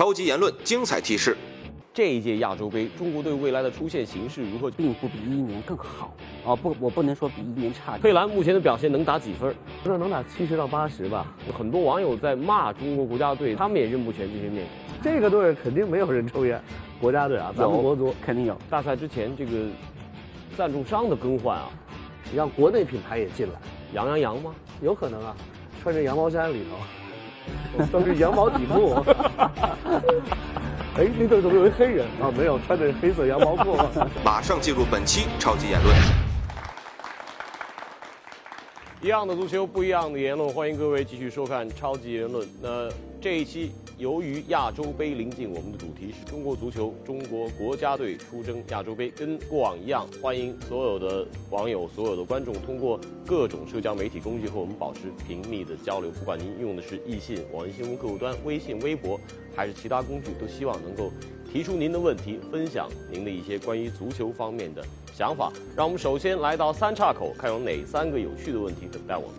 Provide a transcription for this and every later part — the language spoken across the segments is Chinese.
超级言论精彩提示。这一届亚洲杯，中国队未来的出线形势如何？并不比一一年更好啊，不，我不能说比一一年差。佩兰目前的表现能打几分？不知道能打七十到八十吧。很多网友在骂中国国家队，他们也认不全这些面孔。这个队肯定没有人抽烟。国家队啊，咱们国足肯定有。大赛之前这个赞助商的更换啊，你让国内品牌也进来，羊羊羊吗？有可能啊，穿着羊毛衫里头都是羊毛底裤。哎，那队怎么有一黑人啊？没有，穿着黑色羊毛裤。马上进入本期超级言论。一样的足球，不一样的言论，欢迎各位继续收看超级言论。那这一期，由于亚洲杯临近，我们的主题是中国足球，中国国家队出征亚洲杯。跟过往一样，欢迎所有的网友、所有的观众通过各种社交媒体工具和我们保持频密的交流。不管您用的是易信、网易新闻客户端、微信、微博，还是其他工具，都希望能够提出您的问题，分享您的一些关于足球方面的。想法，让我们首先来到三岔口，看有哪三个有趣的问题等待我们。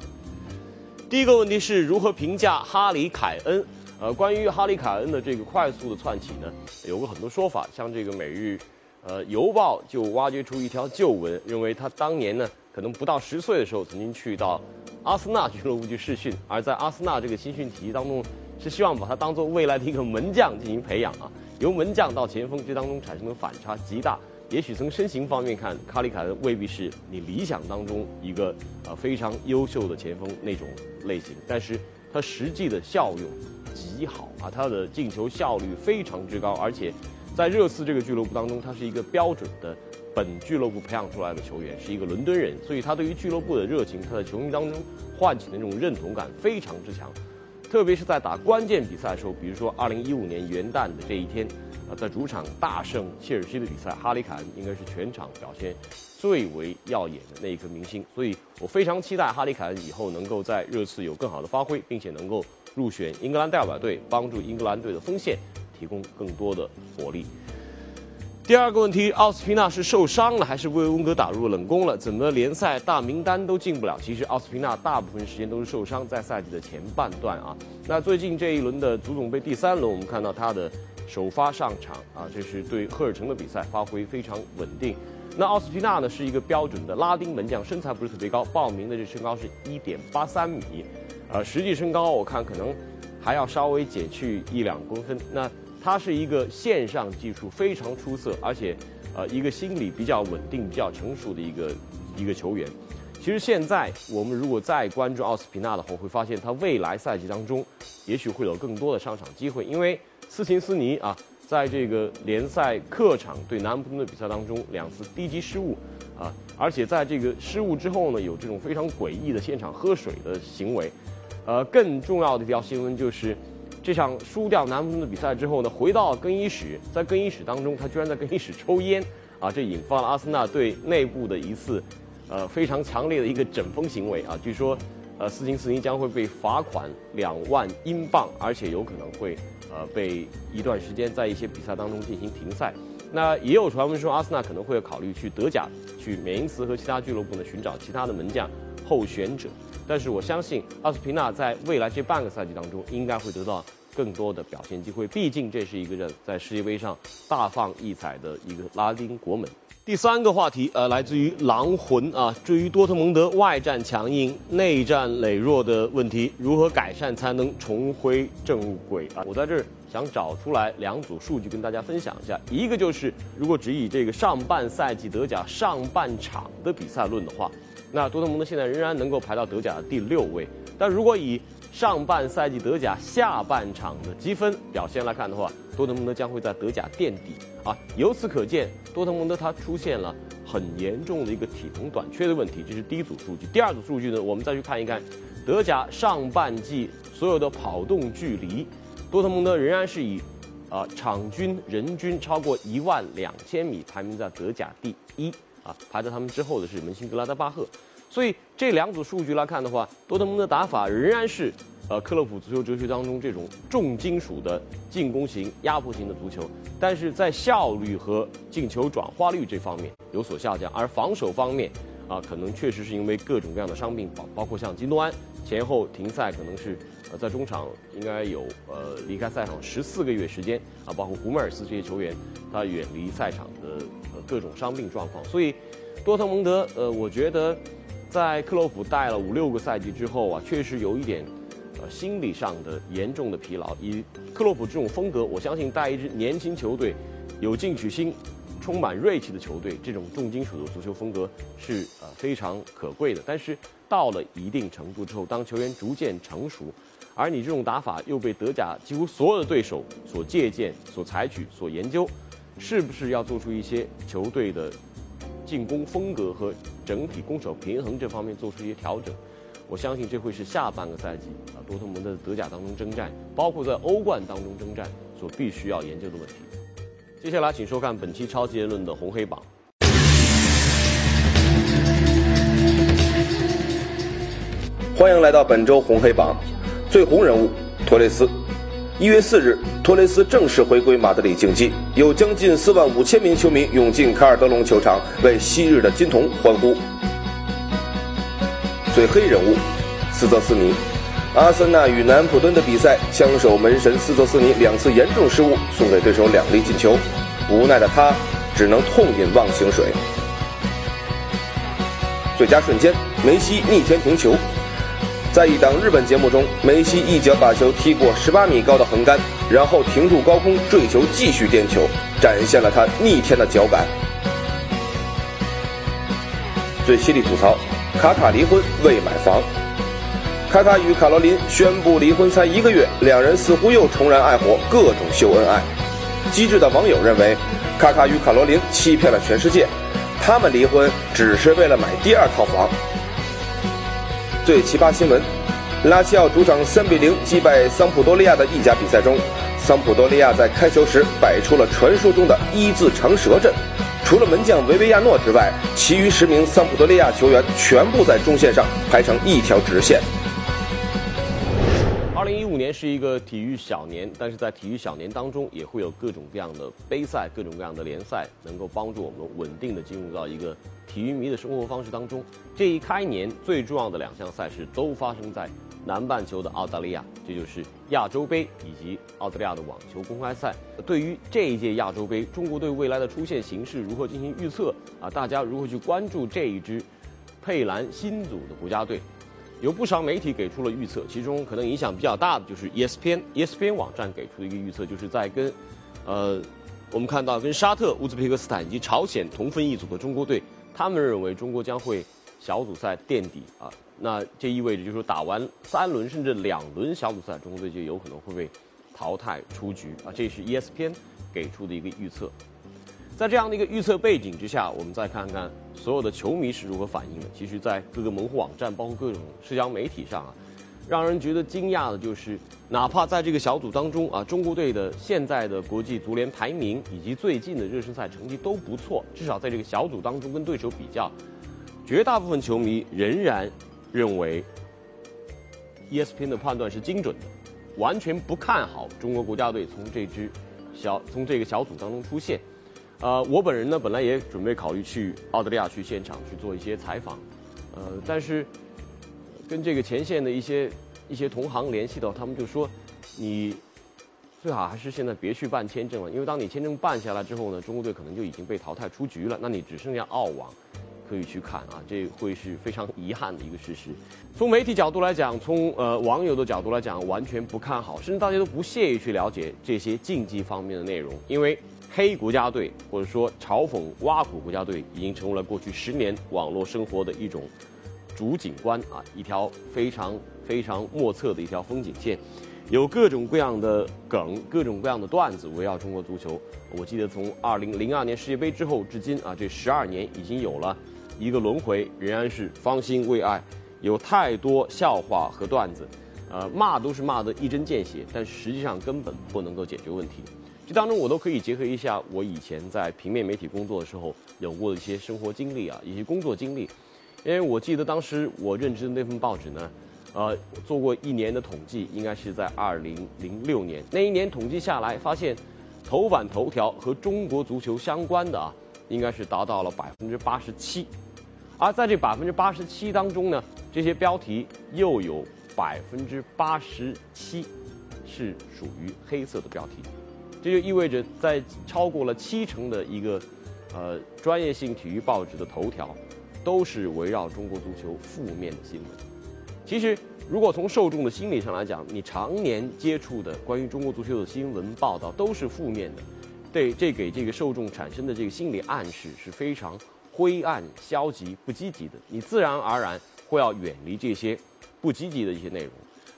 第一个问题是如何评价哈里凯恩？呃，关于哈里凯恩的这个快速的窜起呢，有过很多说法。像这个《每日呃邮报》就挖掘出一条旧闻，认为他当年呢可能不到十岁的时候，曾经去到阿森纳俱乐部去试训，而在阿森纳这个新训体系当中，是希望把他当做未来的一个门将进行培养啊。由门将到前锋，这当中产生的反差极大。也许从身形方面看，哈里凯恩未必是你理想当中一个呃非常优秀的前锋那种类型，但是他实际的效用极好啊，他的进球效率非常之高，而且在热刺这个俱乐部当中，他是一个标准的本俱乐部培养出来的球员，是一个伦敦人，所以他对于俱乐部的热情，他在球迷当中唤起的那种认同感非常之强，特别是在打关键比赛的时候，比如说二零一五年元旦的这一天。啊在主场大胜切尔西的比赛，哈里凯恩应该是全场表现最为耀眼的那一颗明星，所以我非常期待哈里凯恩以后能够在热刺有更好的发挥，并且能够入选英格兰代表队，帮助英格兰队的锋线提供更多的火力。第二个问题，奥斯皮纳是受伤了还是为温格打入冷宫了？怎么联赛大名单都进不了？其实奥斯皮纳大部分时间都是受伤，在赛季的前半段啊。那最近这一轮的足总杯第三轮，我们看到他的。首发上场啊，这是对赫尔城的比赛，发挥非常稳定。那奥斯皮纳呢，是一个标准的拉丁门将，身材不是特别高，报名的这身高是一点八三米，呃，实际身高我看可能还要稍微减去一两公分。那他是一个线上技术非常出色，而且呃一个心理比较稳定、比较成熟的一个一个球员。其实现在我们如果再关注奥斯皮纳的话，会发现他未来赛季当中也许会有更多的上场机会，因为。斯琴斯尼啊，在这个联赛客场对南安普顿的比赛当中，两次低级失误啊，而且在这个失误之后呢，有这种非常诡异的现场喝水的行为。呃，更重要的一条新闻就是，这场输掉南安普顿的比赛之后呢，回到更衣室，在更衣室当中，他居然在更衣室抽烟啊，这引发了阿森纳队内部的一次呃非常强烈的一个整风行为啊。据说，呃，斯琴斯尼将会被罚款两万英镑，而且有可能会。呃，被一段时间在一些比赛当中进行停赛，那也有传闻说阿森纳可能会考虑去德甲，去缅因茨和其他俱乐部呢寻找其他的门将候选者，但是我相信阿斯皮纳在未来这半个赛季当中应该会得到更多的表现机会，毕竟这是一个在世界杯上大放异彩的一个拉丁国门。第三个话题，呃，来自于狼魂啊，至于多特蒙德外战强硬、内战羸弱的问题，如何改善才能重回正轨啊？我在这儿想找出来两组数据跟大家分享一下。一个就是，如果只以这个上半赛季德甲上半场的比赛论的话，那多特蒙德现在仍然能够排到德甲的第六位。但如果以上半赛季德甲下半场的积分表现来看的话，多特蒙德将会在德甲垫底啊！由此可见，多特蒙德它出现了很严重的一个体能短缺的问题，这是第一组数据。第二组数据呢，我们再去看一看德甲上半季所有的跑动距离，多特蒙德仍然是以啊场均人均超过一万两千米排名在德甲第一啊，排在他们之后的是门兴格拉德巴赫。所以这两组数据来看的话，多特蒙德打法仍然是。呃，克洛普足球哲学当中这种重金属的进攻型、压迫型的足球，但是在效率和进球转化率这方面有所下降，而防守方面，啊，可能确实是因为各种各样的伤病，包包括像金东安前后停赛，可能是呃在中场应该有呃离开赛场十四个月时间啊，包括胡梅尔斯这些球员，他远离赛场的各种伤病状况，所以多特蒙德呃，我觉得在克洛普带了五六个赛季之后啊，确实有一点呃心理上的严重的疲劳。以克洛普这种风格，我相信带一支年轻球队有进取心。充满锐气的球队，这种重金属的足球风格是呃非常可贵的。但是到了一定程度之后，当球员逐渐成熟，而你这种打法又被德甲几乎所有的对手所借鉴、所采取、所研究，是不是要做出一些球队的进攻风格和整体攻守平衡这方面做出一些调整？我相信这会是下半个赛季啊多特蒙德德甲当中征战，包括在欧冠当中征战所必须要研究的问题。接下来，请收看本期超级言论的红黑榜。欢迎来到本周红黑榜，最红人物托雷斯。一月四日，托雷斯正式回归马德里竞技，有将近四万五千名球迷涌进卡尔德隆球场，为昔日的金童欢呼。最黑人物斯泽斯尼。阿森纳与南普敦的比赛，枪手门神斯泽斯尼两次严重失误，送给对手两粒进球，无奈的他只能痛饮忘情水。最佳瞬间，梅西逆天停球。在一档日本节目中，梅西一脚把球踢过十八米高的横杆，然后停住高空坠球，继续颠球，展现了他逆天的脚感。最犀利吐槽：卡卡离婚未买房。卡卡与卡罗琳宣布离婚才一个月，两人似乎又重燃爱火，各种秀恩爱。机智的网友认为，卡卡与卡罗琳欺骗了全世界，他们离婚只是为了买第二套房。最奇葩新闻：拉齐奥主场三比零击败桑普多利亚的意甲比赛中，桑普多利亚在开球时摆出了传说中的一字长蛇阵，除了门将维维亚诺之外，其余十名桑普多利亚球员全部在中线上排成一条直线。年是一个体育小年，但是在体育小年当中，也会有各种各样的杯赛、各种各样的联赛，能够帮助我们稳定的进入到一个体育迷的生活方式当中。这一开年最重要的两项赛事都发生在南半球的澳大利亚，这就是亚洲杯以及澳大利亚的网球公开赛。对于这一届亚洲杯，中国队未来的出线形势如何进行预测啊？大家如何去关注这一支佩兰新组的国家队？有不少媒体给出了预测，其中可能影响比较大的就是 ESPN，ESPN 网站给出的一个预测，就是在跟，呃，我们看到跟沙特、乌兹别克斯坦以及朝鲜同分一组的中国队，他们认为中国将会小组赛垫底啊，那这意味着就是打完三轮甚至两轮小组赛，中国队就有可能会被淘汰出局啊，这是 ESPN 给出的一个预测。在这样的一个预测背景之下，我们再看看所有的球迷是如何反应的。其实，在各个门户网站，包括各种社交媒体上啊，让人觉得惊讶的就是，哪怕在这个小组当中啊，中国队的现在的国际足联排名以及最近的热身赛成绩都不错，至少在这个小组当中跟对手比较，绝大部分球迷仍然认为 ESPN 的判断是精准的，完全不看好中国国家队从这支小从这个小组当中出现。呃，我本人呢，本来也准备考虑去澳大利亚去现场去做一些采访，呃，但是跟这个前线的一些一些同行联系到，他们就说，你最好还是现在别去办签证了，因为当你签证办下来之后呢，中国队可能就已经被淘汰出局了，那你只剩下澳网可以去看啊，这会是非常遗憾的一个事实。从媒体角度来讲，从呃网友的角度来讲，完全不看好，甚至大家都不屑于去了解这些竞技方面的内容，因为。黑国家队，或者说嘲讽挖苦国家队，已经成为了过去十年网络生活的一种主景观啊，一条非常非常莫测的一条风景线，有各种各样的梗，各种各样的段子围绕中国足球。我记得从二零零二年世界杯之后至今啊，这十二年已经有了一个轮回，仍然是方兴未艾，有太多笑话和段子，呃，骂都是骂得一针见血，但实际上根本不能够解决问题。当中我都可以结合一下我以前在平面媒体工作的时候有过的一些生活经历啊，以及工作经历。因为我记得当时我任职的那份报纸呢，呃，做过一年的统计，应该是在二零零六年。那一年统计下来，发现头版头条和中国足球相关的啊，应该是达到了百分之八十七。而在这百分之八十七当中呢，这些标题又有百分之八十七是属于黑色的标题，这就意味着在超过了七成的一个呃专业性体育报纸的头条，都是围绕中国足球负面的新闻。其实，如果从受众的心理上来讲，你常年接触的关于中国足球的新闻报道都是负面的，对这给这个受众产生的这个心理暗示是非常灰暗、消极、不积极的。你自然而然会要远离这些不积极的一些内容，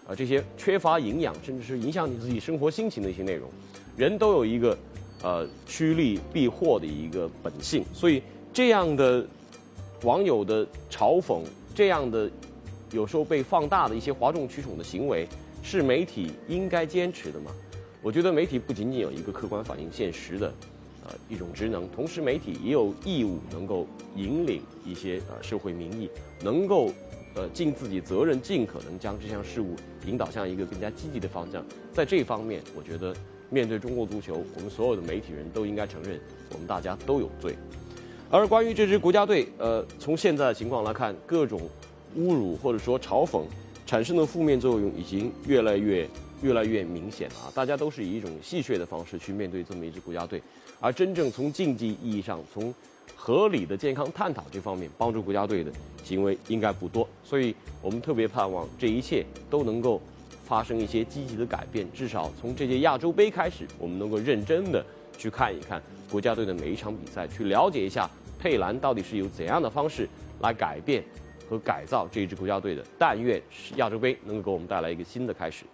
啊，这些缺乏营养甚至是影响你自己生活心情的一些内容。人都有一个呃趋利避祸的一个本性，所以这样的网友的嘲讽，这样的。有时候被放大的一些哗众取宠的行为，是媒体应该坚持的吗？我觉得媒体不仅仅有一个客观反映现实的，呃一种职能，同时媒体也有义务能够引领一些呃社会民意，能够呃尽自己责任，尽可能将这项事物引导向一个更加积极的方向。在这方面，我觉得面对中国足球，我们所有的媒体人都应该承认，我们大家都有罪。而关于这支国家队，呃，从现在的情况来看，各种。侮辱或者说嘲讽产生的负面作用已经越来越越来越明显了啊！大家都是以一种戏谑的方式去面对这么一支国家队，而真正从竞技意义上、从合理的健康探讨这方面帮助国家队的行为应该不多。所以我们特别盼望这一切都能够发生一些积极的改变。至少从这届亚洲杯开始，我们能够认真的去看一看国家队的每一场比赛，去了解一下佩兰到底是有怎样的方式来改变。和改造这支国家队的，但愿亚洲杯能够给我们带来一个新的开始。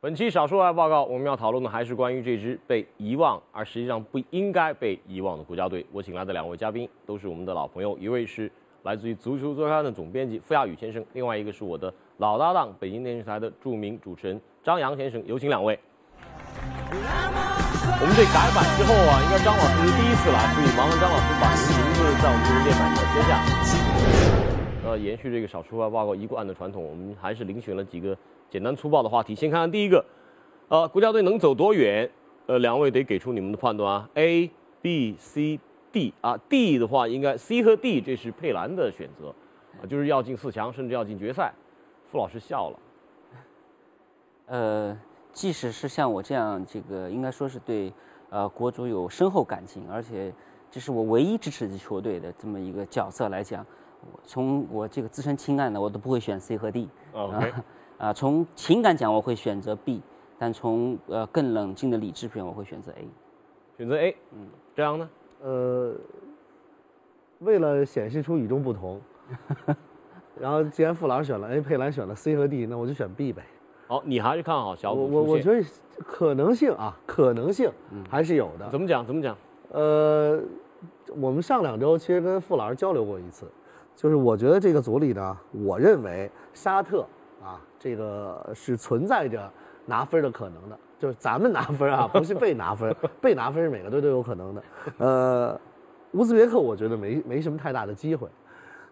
本期少数外报告，我们要讨论的还是关于这支被遗忘而实际上不应该被遗忘的国家队。我请来的两位嘉宾都是我们的老朋友，一位是来自于足球周刊的总编辑傅亚宇先生，另外一个是我的老搭档，北京电视台的著名主持人张扬先生。有请两位。我们这改版之后啊，应该张老师是第一次来，所以麻烦张老师把您的名字在我们这个页板上贴下。呃，延续这个少数外报告一贯的传统，我们还是遴选了几个简单粗暴的话题。先看看第一个，呃，国家队能走多远？呃，两位得给出你们的判断啊。A、B、C、D 啊，D 的话应该 C 和 D 这是佩兰的选择，啊，就是要进四强，甚至要进决赛。傅老师笑了。呃。即使是像我这样，这个应该说是对，呃，国足有深厚感情，而且这是我唯一支持的球队的这么一个角色来讲，从我这个自身情感呢，我都不会选 C 和 D。OK。啊，从情感讲，我会选择 B，但从呃更冷静的理智片，我会选择 A。选择 A。嗯。这样呢？呃，为了显示出与众不同，然后既然傅老师选了 A，佩兰选了 C 和 D，那我就选 B 呗。好，你还是看好小我我我觉得可能性啊，可能性还是有的。怎么讲？怎么讲？呃，我们上两周其实跟傅老师交流过一次，就是我觉得这个组里呢，我认为沙特啊，这个是存在着拿分的可能的。就是咱们拿分啊，不是被拿分，被拿分是每个队都有可能的。呃，乌兹别克我觉得没没什么太大的机会。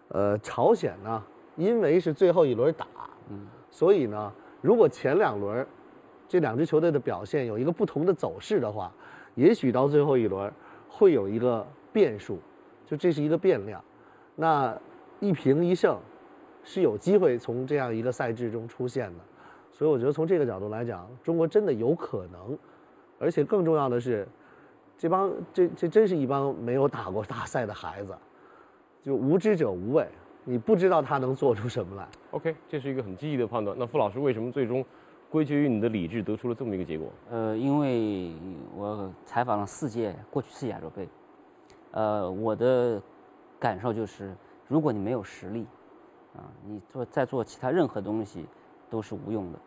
呃，朝鲜呢，因为是最后一轮打，嗯，所以呢。如果前两轮这两支球队的表现有一个不同的走势的话，也许到最后一轮会有一个变数，就这是一个变量。那一平一胜是有机会从这样一个赛制中出现的，所以我觉得从这个角度来讲，中国真的有可能。而且更重要的是，这帮这这真是一帮没有打过大赛的孩子，就无知者无畏。你不知道他能做出什么来。OK，这是一个很积极的判断。那傅老师为什么最终归结于你的理智得出了这么一个结果？呃，因为我采访了四届过去四届亚洲杯，呃，我的感受就是，如果你没有实力，啊，你做再做其他任何东西都是无用的。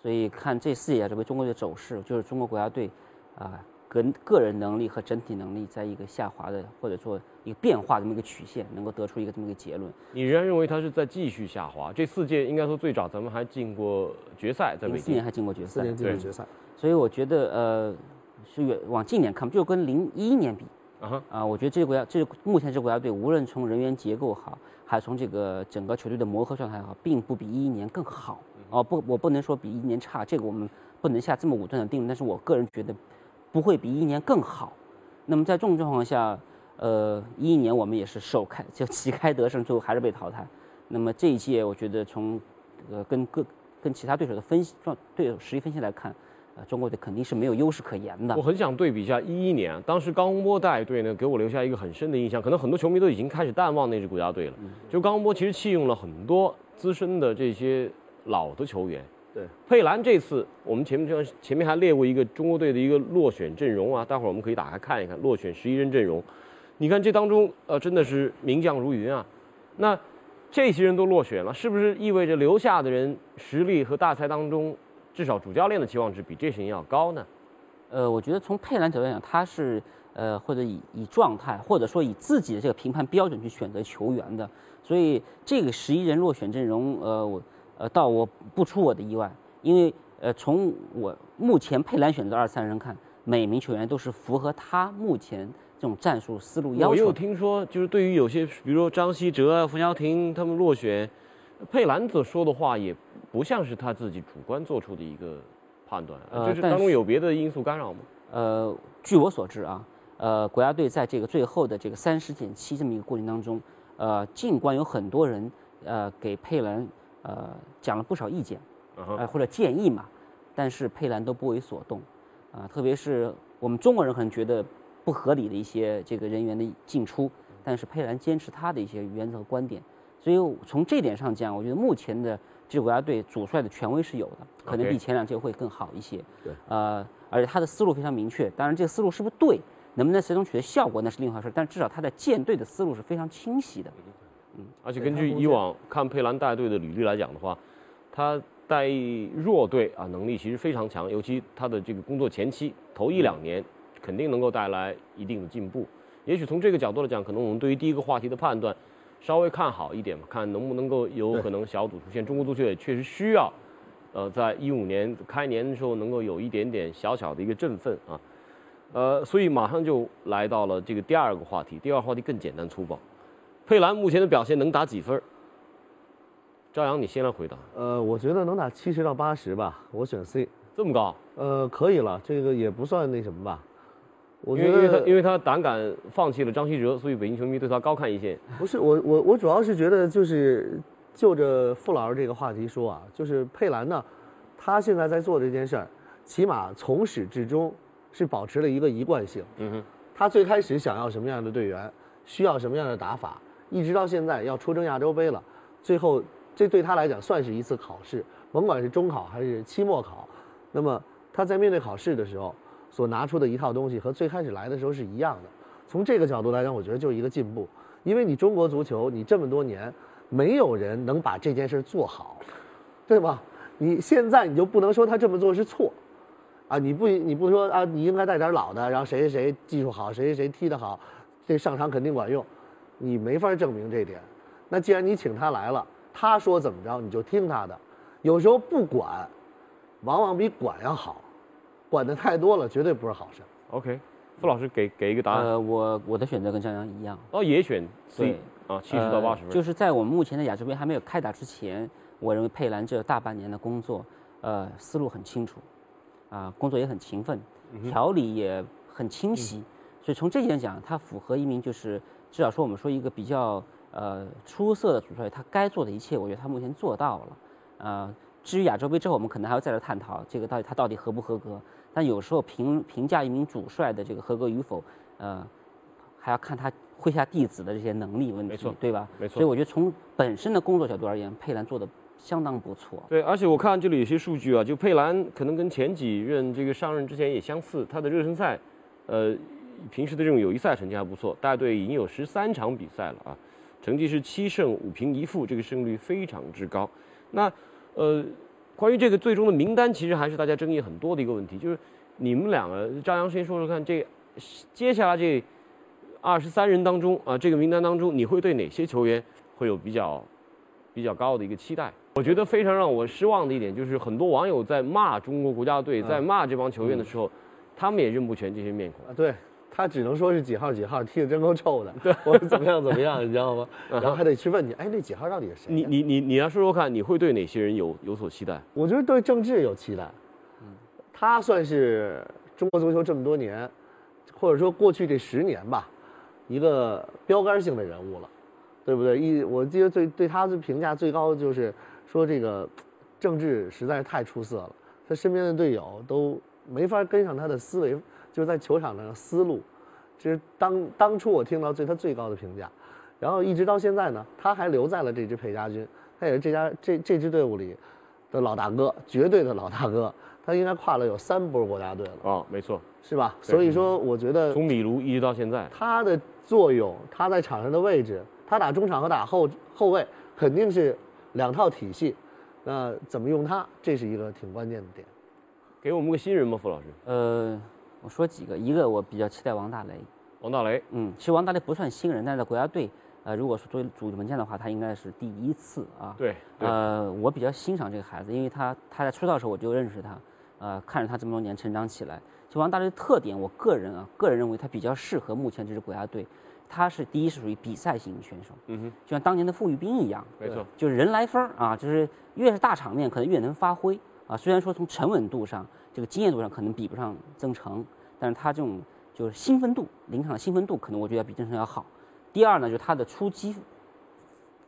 嗯，所以看这四届亚洲杯中国的走势，就是中国国家队啊。跟个人能力和整体能力在一个下滑的，或者说一个变化这么一个曲线，能够得出一个这么一个结论。你仍然认为它是在继续下滑？这四届应该说最早咱们还进过决赛，在北京。四年还进过决赛，四年进过决赛。所以我觉得，呃，是远往近年看，就跟零一一年比啊，啊，我觉得这个国家，这目前这个国家队，无论从人员结构好，还是从这个整个球队的磨合状态好，并不比一一年更好。哦，不，我不能说比一年差，这个我们不能下这么武断的定论。但是我个人觉得。不会比一一年更好。那么在这种状况下，呃，一一年我们也是首开就旗开得胜，最后还是被淘汰。那么这一届，我觉得从呃跟各跟其他对手的分析状对手实力分析来看，呃，中国队肯定是没有优势可言的我。很想对比一下一一年，当时高洪波带队呢，给我留下一个很深的印象。可能很多球迷都已经开始淡忘那支国家队了。就高洪波其实弃用了很多资深的这些老的球员。对，佩兰这次我们前面这前面还列过一个中国队的一个落选阵容啊，待会儿我们可以打开看一看落选十一人阵容。你看这当中呃真的是名将如云啊。那这些人都落选了，是不是意味着留下的人实力和大赛当中至少主教练的期望值比这些人要高呢？呃，我觉得从佩兰角度来讲，他是呃或者以以状态，或者说以自己的这个评判标准去选择球员的，所以这个十一人落选阵容，呃，我呃到我不出我的意外，因为呃从我目前佩兰选择二三人看，每名球员都是符合他目前这种战术思路要求我又。听说，就是对于有些，比如说张稀哲啊、冯潇霆他们落选，佩兰所说的话也不像是他自己主观做出的一个判断，呃就是当中有别的因素干扰吗？呃，据我所知啊，呃，国家队在这个最后的这个三十减七这么一个过程当中，呃，尽管有很多人呃给佩兰呃讲了不少意见，呃或者建议嘛，但是佩兰都不为所动，啊、特别是我们中国人可能觉得不合理的一些这个人员的进出，但是佩兰坚持他的一些原则和观点，所以从这点上讲，我觉得目前的这个国家队主帅的权威是有的，可能比前两届会更好一些。对，呃，而且他的思路非常明确，当然这个思路是不是对，能不能最终取得效果那是另一回事，但至少他在建队的思路是非常清晰的。而且根据以往看佩兰带队的履历来讲的话，他带弱队啊能力其实非常强，尤其他的这个工作前期头一两年肯定能够带来一定的进步。也许从这个角度来讲，可能我们对于第一个话题的判断稍微看好一点吧，看能不能够有可能小组出现。中国足球也确实需要，呃，在一五年开年的时候能够有一点点小小的一个振奋啊。呃，所以马上就来到了这个第二个话题，第二个话题更简单粗暴。佩兰目前的表现能打几分儿？赵阳，你先来回答。呃，我觉得能打七十到八十吧，我选 C。这么高？呃，可以了，这个也不算那什么吧。我因觉得为因为他因为他胆敢放弃了张稀哲，所以北京球迷对他高看一线。不是我我我主要是觉得就是就着傅老师这个话题说啊，就是佩兰呢，他现在在做这件事儿，起码从始至终是保持了一个一贯性。嗯哼，他最开始想要什么样的队员，需要什么样的打法，一直到现在要出征亚洲杯了，最后这对他来讲算是一次考试，甭管是中考还是期末考，那么他在面对考试的时候所拿出的一套东西和最开始来的时候是一样的。从这个角度来讲，我觉得就是一个进步，因为你中国足球，你这么多年没有人能把这件事做好，对吧？你现在你就不能说他这么做是错，啊，你不你不说啊，你应该带点老的，然后谁谁谁技术好，谁谁谁踢得好，这上场肯定管用，你没法证明这点。那既然你请他来了，他说怎么着你就听他的，有时候不管，往往比管要好，管的太多了绝对不是好事。OK，傅老师给给一个答案。呃，我我的选择跟张扬一样，哦，也选 C 对啊，七十到八十分。呃就是在我们目前的亚洲杯还没有开打之前，我认为佩兰这大半年的工作，呃，思路很清楚，啊、工作也很勤奋，嗯条理也很清晰，所以从这一点讲，他符合一名就是至少说我们说一个比较呃出色的主帅，他该做的一切，我觉得他目前做到了，呃。至于亚洲杯之后，我们可能还要再来探讨这个到底他到底合不合格。但有时候评评价一名主帅的这个合格与否，呃，还要看他麾下弟子的这些能力问题，没错对吧？没错所以我觉得从本身的工作角度而言，佩兰做的相当不错。对，而且我看这里有些数据啊，就佩兰可能跟前几任这个上任之前也相似，他的热身赛，呃，平时的这种友谊赛成绩还不错，带队已经有十三场比赛了啊，成绩是七胜五平一负，这个胜率非常之高。那呃，关于这个最终的名单，其实还是大家争议很多的一个问题，就是你们两个，张扬先说说看，这接下来这二十三人当中啊，这个名单当中，你会对哪些球员会有比较比较高的一个期待？我觉得非常让我失望的一点就是，很多网友在骂中国国家队，在骂这帮球员的时候，他们也认不全这些面孔。啊，对他只能说是几号几号，踢的真够臭的，对，我怎么样怎么样，你知道吗？然后还得去问你，哎，那几号到底是谁呀？你你你你来说说看，你会对哪些人有有所期待？我觉得对郑智有期待，嗯他算是中国足球这么多年，或者说过去这十年吧，一个标杆性的人物了，对不对？一我记得最对他的评价最高的就是说这个郑智实在是太出色了，他身边的队友都没法跟上他的思维，就是在球场上的思路。这是当当初我听到对他最高的评价，然后一直到现在呢，他还留在了这支佩家军，他也是这家这这支队伍里的老大哥，绝对的老大哥。他应该跨了有三波国家队了，啊，没错，是吧？所以说，我觉得从米卢一直到现在，他的作用，他在场上的位置，他打中场和打后后卫肯定是两套体系。那怎么用他，这是一个挺关键的点。给我们个新人吧，傅老师？呃，我说几个，一个我比较期待王大雷，王大雷，嗯，其实王大雷不算新人，但是在国家队，呃，如果说作为主力门将的话，他应该是第一次啊。对，对呃，我比较欣赏这个孩子，因为他他在出道的时候我就认识他，呃，看着他这么多年成长起来。其实王大雷的特点，我个人啊，个人认为他比较适合目前这支国家队。他是第一是属于比赛型选手，嗯哼，就像当年的傅玉斌一样，没错，就是人来分儿啊，就是越是大场面可能越能发挥啊。虽然说从沉稳度上、这个经验度上可能比不上曾诚，但是他这种就是兴奋度，临场的兴奋度可能我觉得比曾诚要好。第二呢，就是他的出击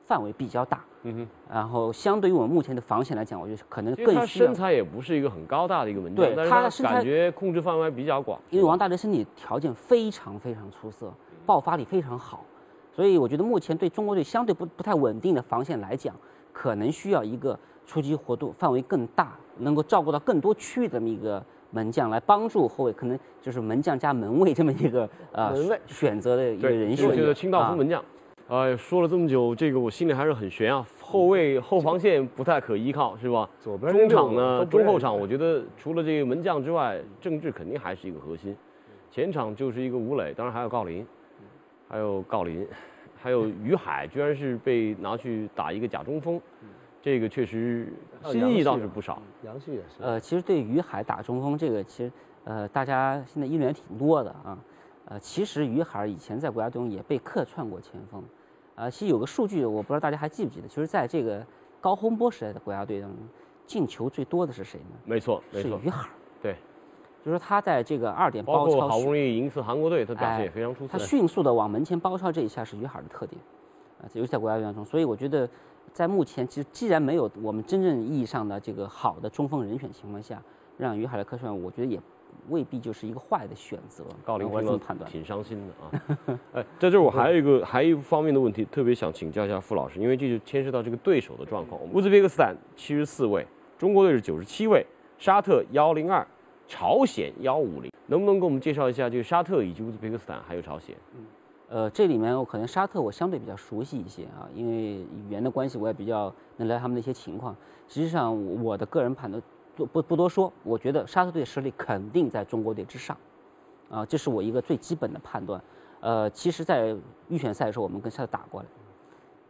范围比较大，嗯哼。然后相对于我们目前的防线来讲，我觉得可能更需要身，材也不是一个很高大的一个门将，对但是他他的身材感觉控制范围比较广。因为王大雷身体条件非常非常出色，爆发力非常好，所以我觉得目前对中国队相对不不太稳定的防线来讲，可能需要一个出击活动范围更大，能够照顾到更多区域的这么一个门将来帮助后卫，可能就是门将加门卫这么一个呃门卫选择的一个，人选。我觉得清道夫啊门将。哎，说了这么久，这个我心里还是很悬啊。后卫后防线不太可依靠，是吧？左边中场呢，中后场，我觉得除了这个门将之外，郑智肯定还是一个核心。前场就是一个吴磊，当然还有郜林，还有郜林，还有于海，居然是被拿去打一个假中锋，这个确实还有新意杨旭啊倒是不少。杨旭也是，呃，其实对于海打中锋这个，其实呃大家现在议论也挺多的啊。呃，其实于海以前在国家队中也被客串过前锋，啊、其实有个数据我不知道大家还记不记得，就是在这个高洪波时代的国家队当中，进球最多的是谁呢？没错，没错，是于海。对，就是说他在这个二点包括包抄好不容易赢一次韩国队，他表现哎也非常出色他。迅速的往门前包抄这一下是于海的特点，啊，尤其在国家队当中，所以我觉得，在目前其实既然没有我们真正意义上的这个好的中锋人选情况下，让于海来客串，我觉得也未必就是一个坏的选择。高林我是听了这么判断。挺伤心的啊。哎，在这儿我还有一个还有一方面的问题，特别想请教一下傅老师，因为这就牵涉到这个对手的状况。乌兹别克斯坦七十四位，中国队是九十七位，沙特幺零二，朝鲜幺五零，能不能给我们介绍一下这个沙特以及乌兹别克斯坦还有朝鲜？呃，这里面我可能沙特我相对比较熟悉一些啊，因为语言的关系，我也比较能了解他们的一些情况。实际上，我的个人判断不不不多说，我觉得沙特队实力肯定在中国队之上，啊，这是我一个最基本的判断。呃，其实，在预选赛的时候，我们跟沙特打过了，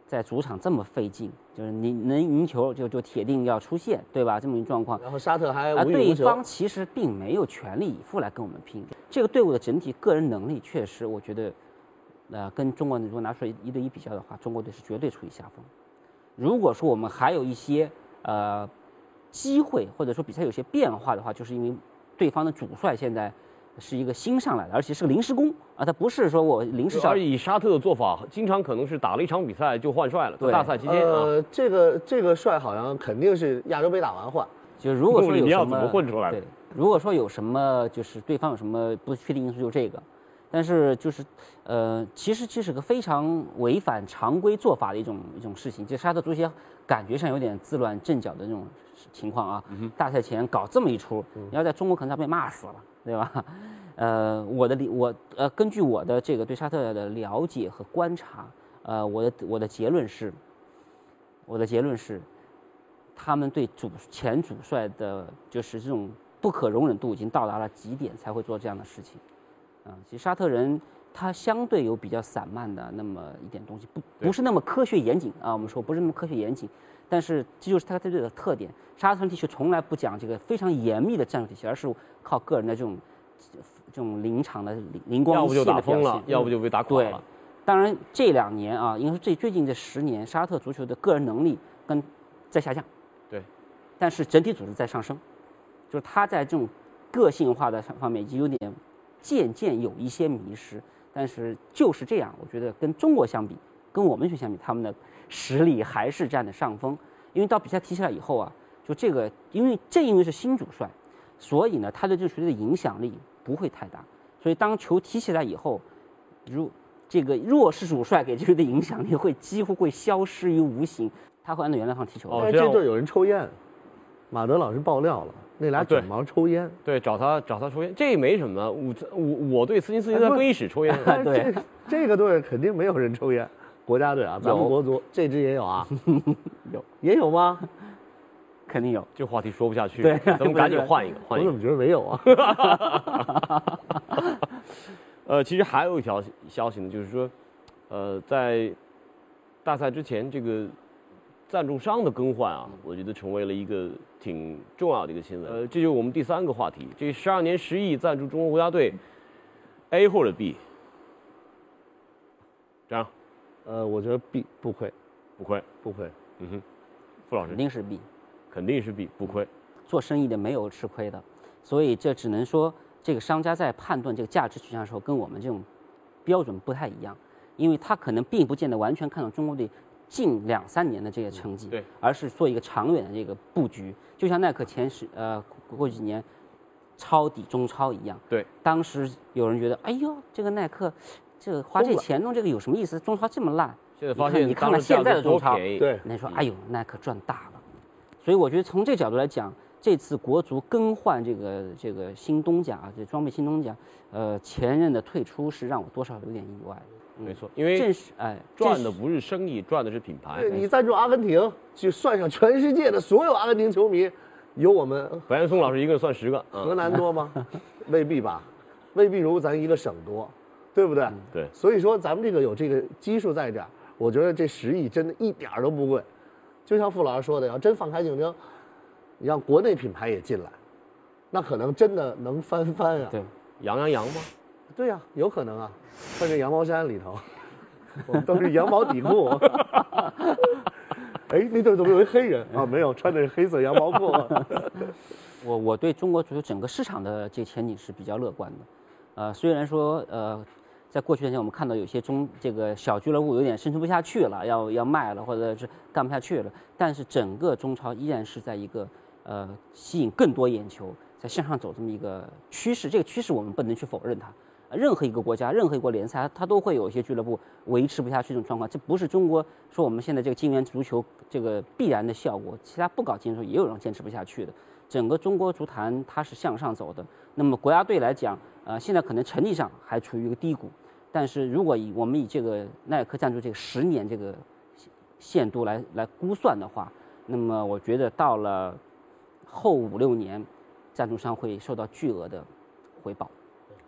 在主场这么费劲，就是你能赢球就就铁定要出线，对吧？这么一个状况，然后沙特还啊，对方其实并没有全力以赴来跟我们拼。这个队伍的整体个人能力确实，我觉得，呃，跟中国队如果拿出来一对一比较的话，中国队是绝对处于下风。如果说我们还有一些呃机会，或者说比赛有些变化的话，就是因为对方的主帅现在是一个新上来的，而且是个临时工啊，他不是说我临时上而以沙特的做法，经常可能是打了一场比赛就换帅了，在对大赛期间啊。呃，这个这个帅好像肯定是亚洲杯打完换，就如果说有你要什么怎么混出来的对，如果说有什么就是对方有什么不确定因素，就这个。但是就是呃，其实这是个非常违反常规做法的一种一种事情。就沙特足协感觉上有点自乱阵脚的那种情况啊。大赛前搞这么一出，你要在中国可能要被骂死了，对吧？呃，我的理我呃，根据我的这个对沙特的了解和观察，呃，我的我的结论是，我的结论是，他们对主前主帅的，就是这种不可容忍度已经到达了极点，才会做这样的事情。啊，其实沙特人他相对有比较散漫的那么一点东西，不不是那么科学严谨啊。我们说不是那么科学严谨，但是这就是他这队的特点。沙特人地区从来不讲这个非常严密的战术体系，而是靠个人的这种这种临场的灵灵光要不就一现打疯了。要不就被打垮对了。，当然这两年啊，应该说最最近这十年，沙特足球的个人能力跟在下降，对，但是整体组织在上升，就是他在这种个性化的方面已经有点渐渐有一些迷失。但是就是这样，我觉得跟中国相比，跟我们去相比，他们的实力还是占的上风。因为到比赛踢起来以后啊，就这个，因为正因为是新主帅，所以呢，他对这个球队的影响力不会太大。所以当球踢起来以后，如这个弱势主帅给这队的影响力会几乎会消失于无形，他会按照原来方踢球。哎，这队有人抽烟，马德老师爆料了，那俩卷毛抽烟。对，找他找他抽烟，这没什么。我我我对斯金斯基在更衣室抽烟。对，这个队肯定没有人抽烟。国家队啊，咱们国足这支也有啊，有也有吗？肯定有。这话题说不下去，对，咱们赶紧换一个。我怎么觉得没有啊？呃，其实还有一条消息呢，就是说，呃，在大赛之前，这个赞助商的更换啊，我觉得成为了一个挺重要的一个新闻。呃，这就是我们第三个话题，这十二年十亿赞助中国国家队，A 或者 B？这样，呃，我觉得 B 不亏，不亏，不亏。嗯哼，傅老师。肯定是 B，肯定是 B，不亏。做生意的没有吃亏的，所以这只能说。这个商家在判断这个价值取向的时候，跟我们这种标准不太一样，因为他可能并不见得完全看到中国队近两三年的这些成绩，对，而是做一个长远的这个布局。就像耐克前十呃过去几年抄底中超一样，对，当时有人觉得，哎呦，这个耐克这个花这钱弄这个有什么意思？中超这么烂，现在发现你看看现在的中超，对，那说，哎呦，耐克赚大了。所以我觉得从这角度来讲。这次国足更换这个这个新东家啊，这装备新东家，呃，前任的退出是让我多少有点意外。没错，因为这是哎，赚的不是生意，赚的是品牌。你赞助阿根廷，就算上全世界的所有阿根廷球迷，有我们白岩松老师一个算十个，河南多吗？未必吧，未必如咱一个省多，对不对？对。所以说咱们这个有这个基数在这儿，我觉得这十亿真的一点都不贵。就像傅老师说的，要真放开竞争。你让国内品牌也进来，那可能真的能翻番啊！对，羊羊羊吗？对呀，有可能啊，穿着羊毛衫里头，我们都是羊毛底裤。哎，那队怎么有一黑人啊？没有，穿的是黑色羊毛裤。我我对中国足球整个市场的这个前景是比较乐观的，呃，虽然说呃。在过去两年，我们看到有些中这个小俱乐部有点生存不下去了，要要卖了，或者是干不下去了。但是整个中超依然是在一个呃吸引更多眼球，在向上走这么一个趋势。这个趋势我们不能去否认它。任何一个国家，任何一个联赛，它都会有一些俱乐部维持不下去这种状况。这不是中国说我们现在这个金元足球这个必然的效果。其他不搞金元也有人坚持不下去的。整个中国足坛它是向上走的。那么国家队来讲，呃，现在可能成绩上还处于一个低谷。但是如果以我们以这个耐克赞助这个十年这个限度来来估算的话，那么我觉得到了后五六年，赞助商会受到巨额的回报。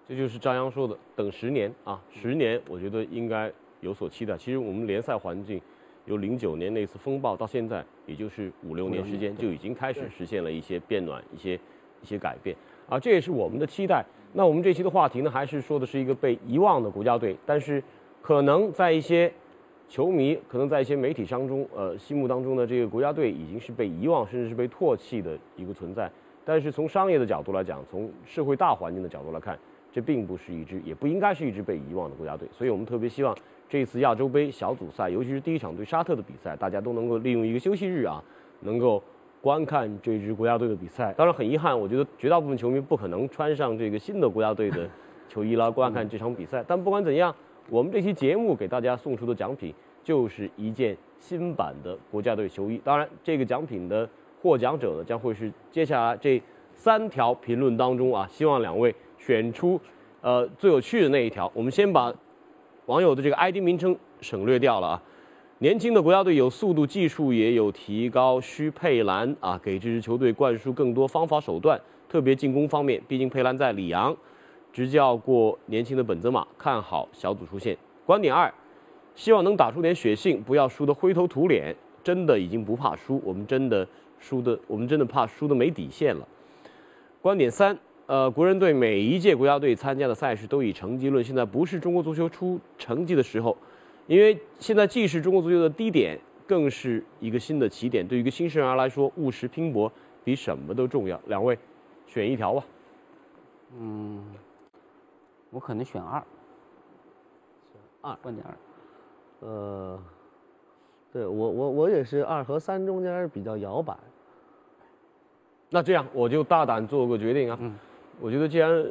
这就是张扬说的，等十年啊，十年我觉得应该有所期待。其实我们联赛环境由零九年那次风暴到现在，也就是五六年时间就已经开始实现了一些变暖、一些一些改变啊，这也是我们的期待。那我们这期的话题呢，还是说的是一个被遗忘的国家队，但是可能在一些球迷，可能在一些媒体当中，呃，心目当中的这个国家队已经是被遗忘，甚至是被唾弃的一个存在。但是从商业的角度来讲，从社会大环境的角度来看，这并不是一支，也不应该是一支被遗忘的国家队。所以我们特别希望这次亚洲杯小组赛，尤其是第一场对沙特的比赛，大家都能够利用一个休息日啊，能够。观看这支国家队的比赛，当然很遗憾，我觉得绝大部分球迷不可能穿上这个新的国家队的球衣来观看这场比赛。但不管怎样，我们这期节目给大家送出的奖品就是一件新版的国家队球衣。当然，这个奖品的获奖者呢，将会是接下来这三条评论当中啊，希望两位选出呃最有趣的那一条。我们先把网友的这个 ID 名称省略掉了啊。年轻的国家队有速度、技术也有提高，需佩兰啊给这支球队灌输更多方法手段，特别进攻方面。毕竟佩兰在里昂执教过年轻的本泽马，看好小组出线。观点二，希望能打出点血性，不要输得灰头土脸。真的已经不怕输，我们真的输的，我们真的怕输的没底线了。观点三，呃，国人队每一届国家队参加的赛事都以成绩论，现在不是中国足球出成绩的时候。因为现在既是中国足球的低点，更是一个新的起点。对于一个新生儿来说，务实拼搏比什么都重要。两位，选一条吧。嗯，我可能选二，二观点二。呃，对我我我也是二和三中间比较摇摆。那这样我就大胆做个决定啊，我觉得既然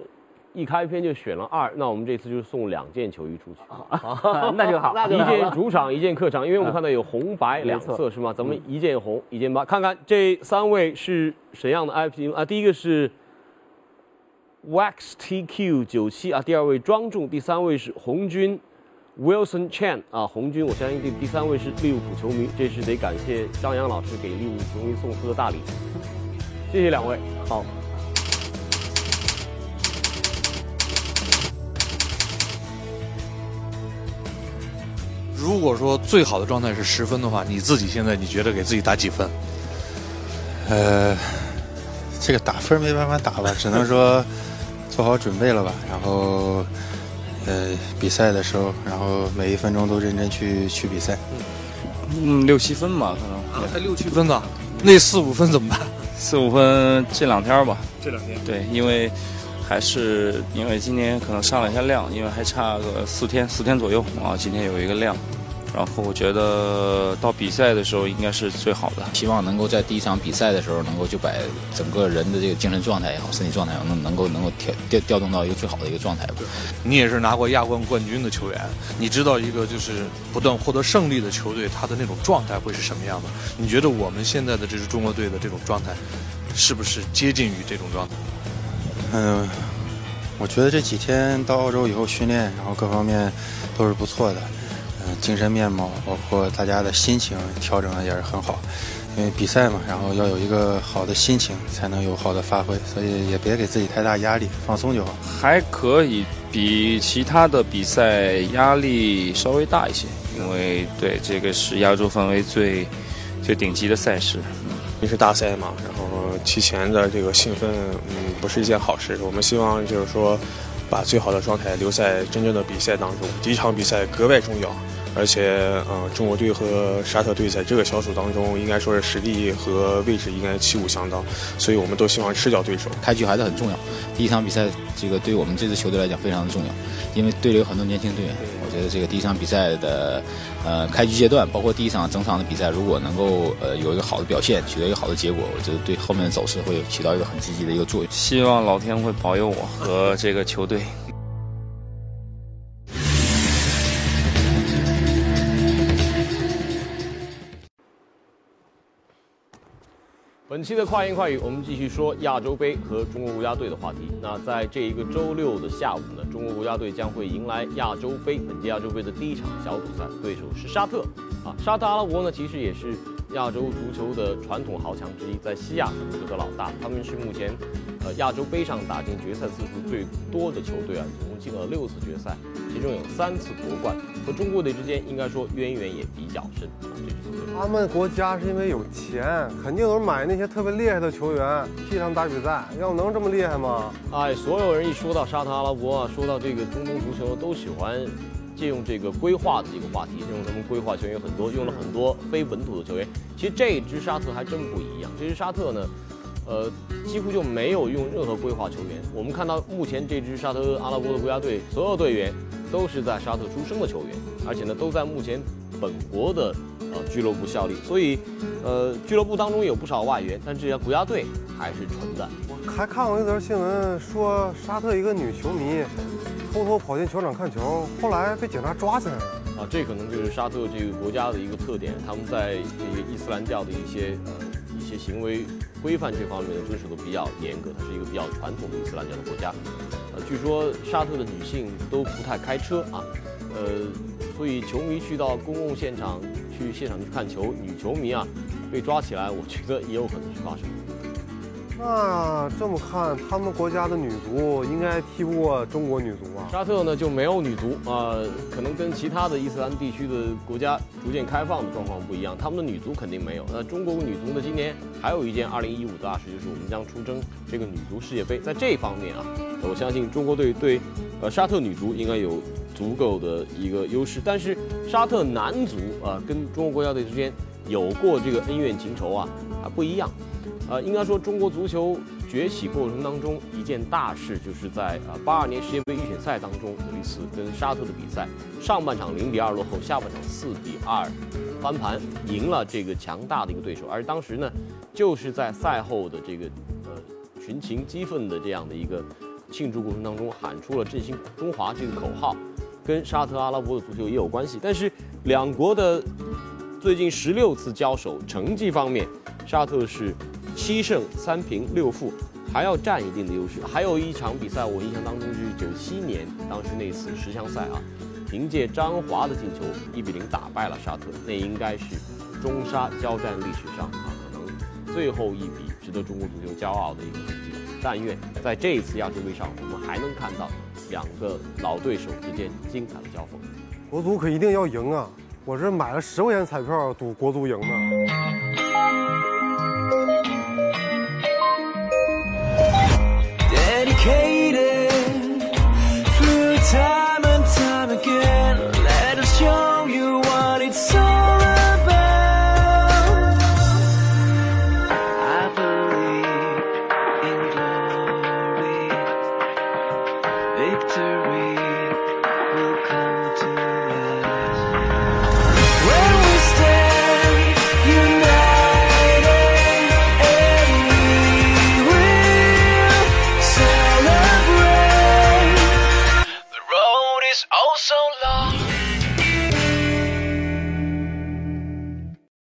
一开篇就选了二，那我们这次就送两件球衣出去，那就好，一那就好。件主场，一件客场，因为我们看到有红白两色是吗？咱们一件红，一件白，看看这三位是怎样的 IP 啊？第一个是 Wax TQ 九七啊，第二位庄重，第三位是红军 Wilson Chan 啊，红军，我相信第第三位是利物浦球迷，这是得感谢张扬老师给利物浦球迷送出的大礼，谢谢两位。好，如果说最好的状态是十分的话，你自己现在你觉得给自己打几分？呃，这个打分没办法打吧，只能说做好准备了吧。然后，呃，比赛的时候，然后每一分钟都认真去去比赛。嗯，六七分吧，可能才六七分呢，那四五分怎么办？四五分这两天吧。这两天对，因为还是因为今天可能上了一下量，因为还差个四天四天左右啊，今天有一个量，然后我觉得到比赛的时候应该是最好的。希望能够在第一场比赛的时候，能够就把整个人的这个精神状态也好，身体状态也好，能能够能够调调调动到一个最好的一个状态吧。你也是拿过亚冠冠军的球员，你知道一个就是不断获得胜利的球队，他的那种状态会是什么样的？你觉得我们现在的这支中国队的这种状态，是不是接近于这种状态？嗯、我觉得这几天到澳洲以后训练，然后各方面都是不错的。嗯、精神面貌，包括大家的心情调整的也是很好。因为比赛嘛，然后要有一个好的心情，才能有好的发挥，所以也别给自己太大压力，放松就好。还可以比其他的比赛压力稍微大一些，因为对这个是亚洲范围最最顶级的赛事。也是大赛嘛，然后提前的这个兴奋，嗯，不是一件好事。我们希望就是说，把最好的状态留在真正的比赛当中。第一场比赛格外重要，而且，呃，中国队和沙特队在这个小组当中，应该说是实力和位置应该旗鼓相当，所以我们都希望吃掉对手。开局还是很重要，第一场比赛这个对我们这支球队来讲非常的重要，因为队里有很多年轻队员。我觉得这个第一场比赛的呃开局阶段，包括第一场整场的比赛，如果能够呃有一个好的表现，取得一个好的结果，我觉得对后面的走势会起到一个很积极的一个作用。希望老天会保佑我和这个球队。本期的快言快语，我们继续说亚洲杯和中国国家队的话题。那在这一个周六的下午呢，中国国家队将会迎来亚洲杯本届亚洲杯的第一场小组赛，对手是沙特。啊，沙特阿拉伯呢，其实也是亚洲足球的传统豪强之一，在西亚可能是个老大。他们是目前呃亚洲杯上打进决赛次数最多的球队啊，总共进了六次决赛，其中有三次夺冠，和中国队之间应该说渊源也比较深啊。这支球队。他们国家是因为有钱，肯定都是买那些特别厉害的球员替他们打比赛。要能这么厉害吗？哎，所有人一说到沙特阿拉伯啊，说到这个中东足球，都喜欢借用这个规划的这个话题，认为他们规划球员有很多，用了很多非本土的球员。其实这支沙特还真不一样，这支沙特呢，呃，几乎就没有用任何规划球员。我们看到目前这支沙特阿拉伯的国家队，所有队员都是在沙特出生的球员，而且呢，都在目前本国的呃俱乐部效力，所以呃俱乐部当中有不少外援，但这家国家队还是纯的。我还看过一则新闻，说沙特一个女球迷偷偷跑进球场看球，后来被警察抓起来了。啊，这可能就是沙特这个国家的一个特点，他们在这个伊斯兰教的一些呃一行为规范这方面的遵守的比较严格，它是一个比较传统的伊斯兰教的国家。呃，据说沙特的女性都不太开车啊，呃，所以球迷去到公共现场去现场去看球，女球迷啊被抓起来，我觉得也有可能是发生。那这么看，他们国家的女足应该踢不过中国女足啊？沙特呢就没有女足啊、可能跟其他的伊斯兰地区的国家逐渐开放的状况不一样，他们的女足肯定没有。那中国女足呢，今年还有一件2015的大事，就是我们将出征这个女足世界杯。在这方面啊，我相信中国队对呃沙特女足应该有足够的一个优势。但是沙特男足啊、跟中国国家队之间有过这个恩怨情仇啊，还不一样。呃，应该说中国足球崛起过程当中一件大事，就是在呃八二年世界杯预选赛当中有一次跟沙特的比赛，上半场零比二落后，下半场四比二翻盘赢了这个强大的一个对手，而当时呢，就是在赛后的这个呃群情激愤的这样的一个庆祝过程当中，喊出了“振兴中华”这个口号，跟沙特阿拉伯的足球也有关系，但是两国的最近十六次交手，成绩方面，沙特是七胜三平六负，还要占一定的优势。还有一场比赛，我印象当中就是九七年，当时那次十强赛啊，凭借张华的进球，一比零打败了沙特，那应该是中沙交战历史上啊，可能最后一笔值得中国足球骄傲的一个成绩。但愿在这一次亚洲杯上，我们还能看到两个老对手之间精彩的交锋。国足可一定要赢啊！我这买了十块钱彩票赌国足赢呢。complicated through time.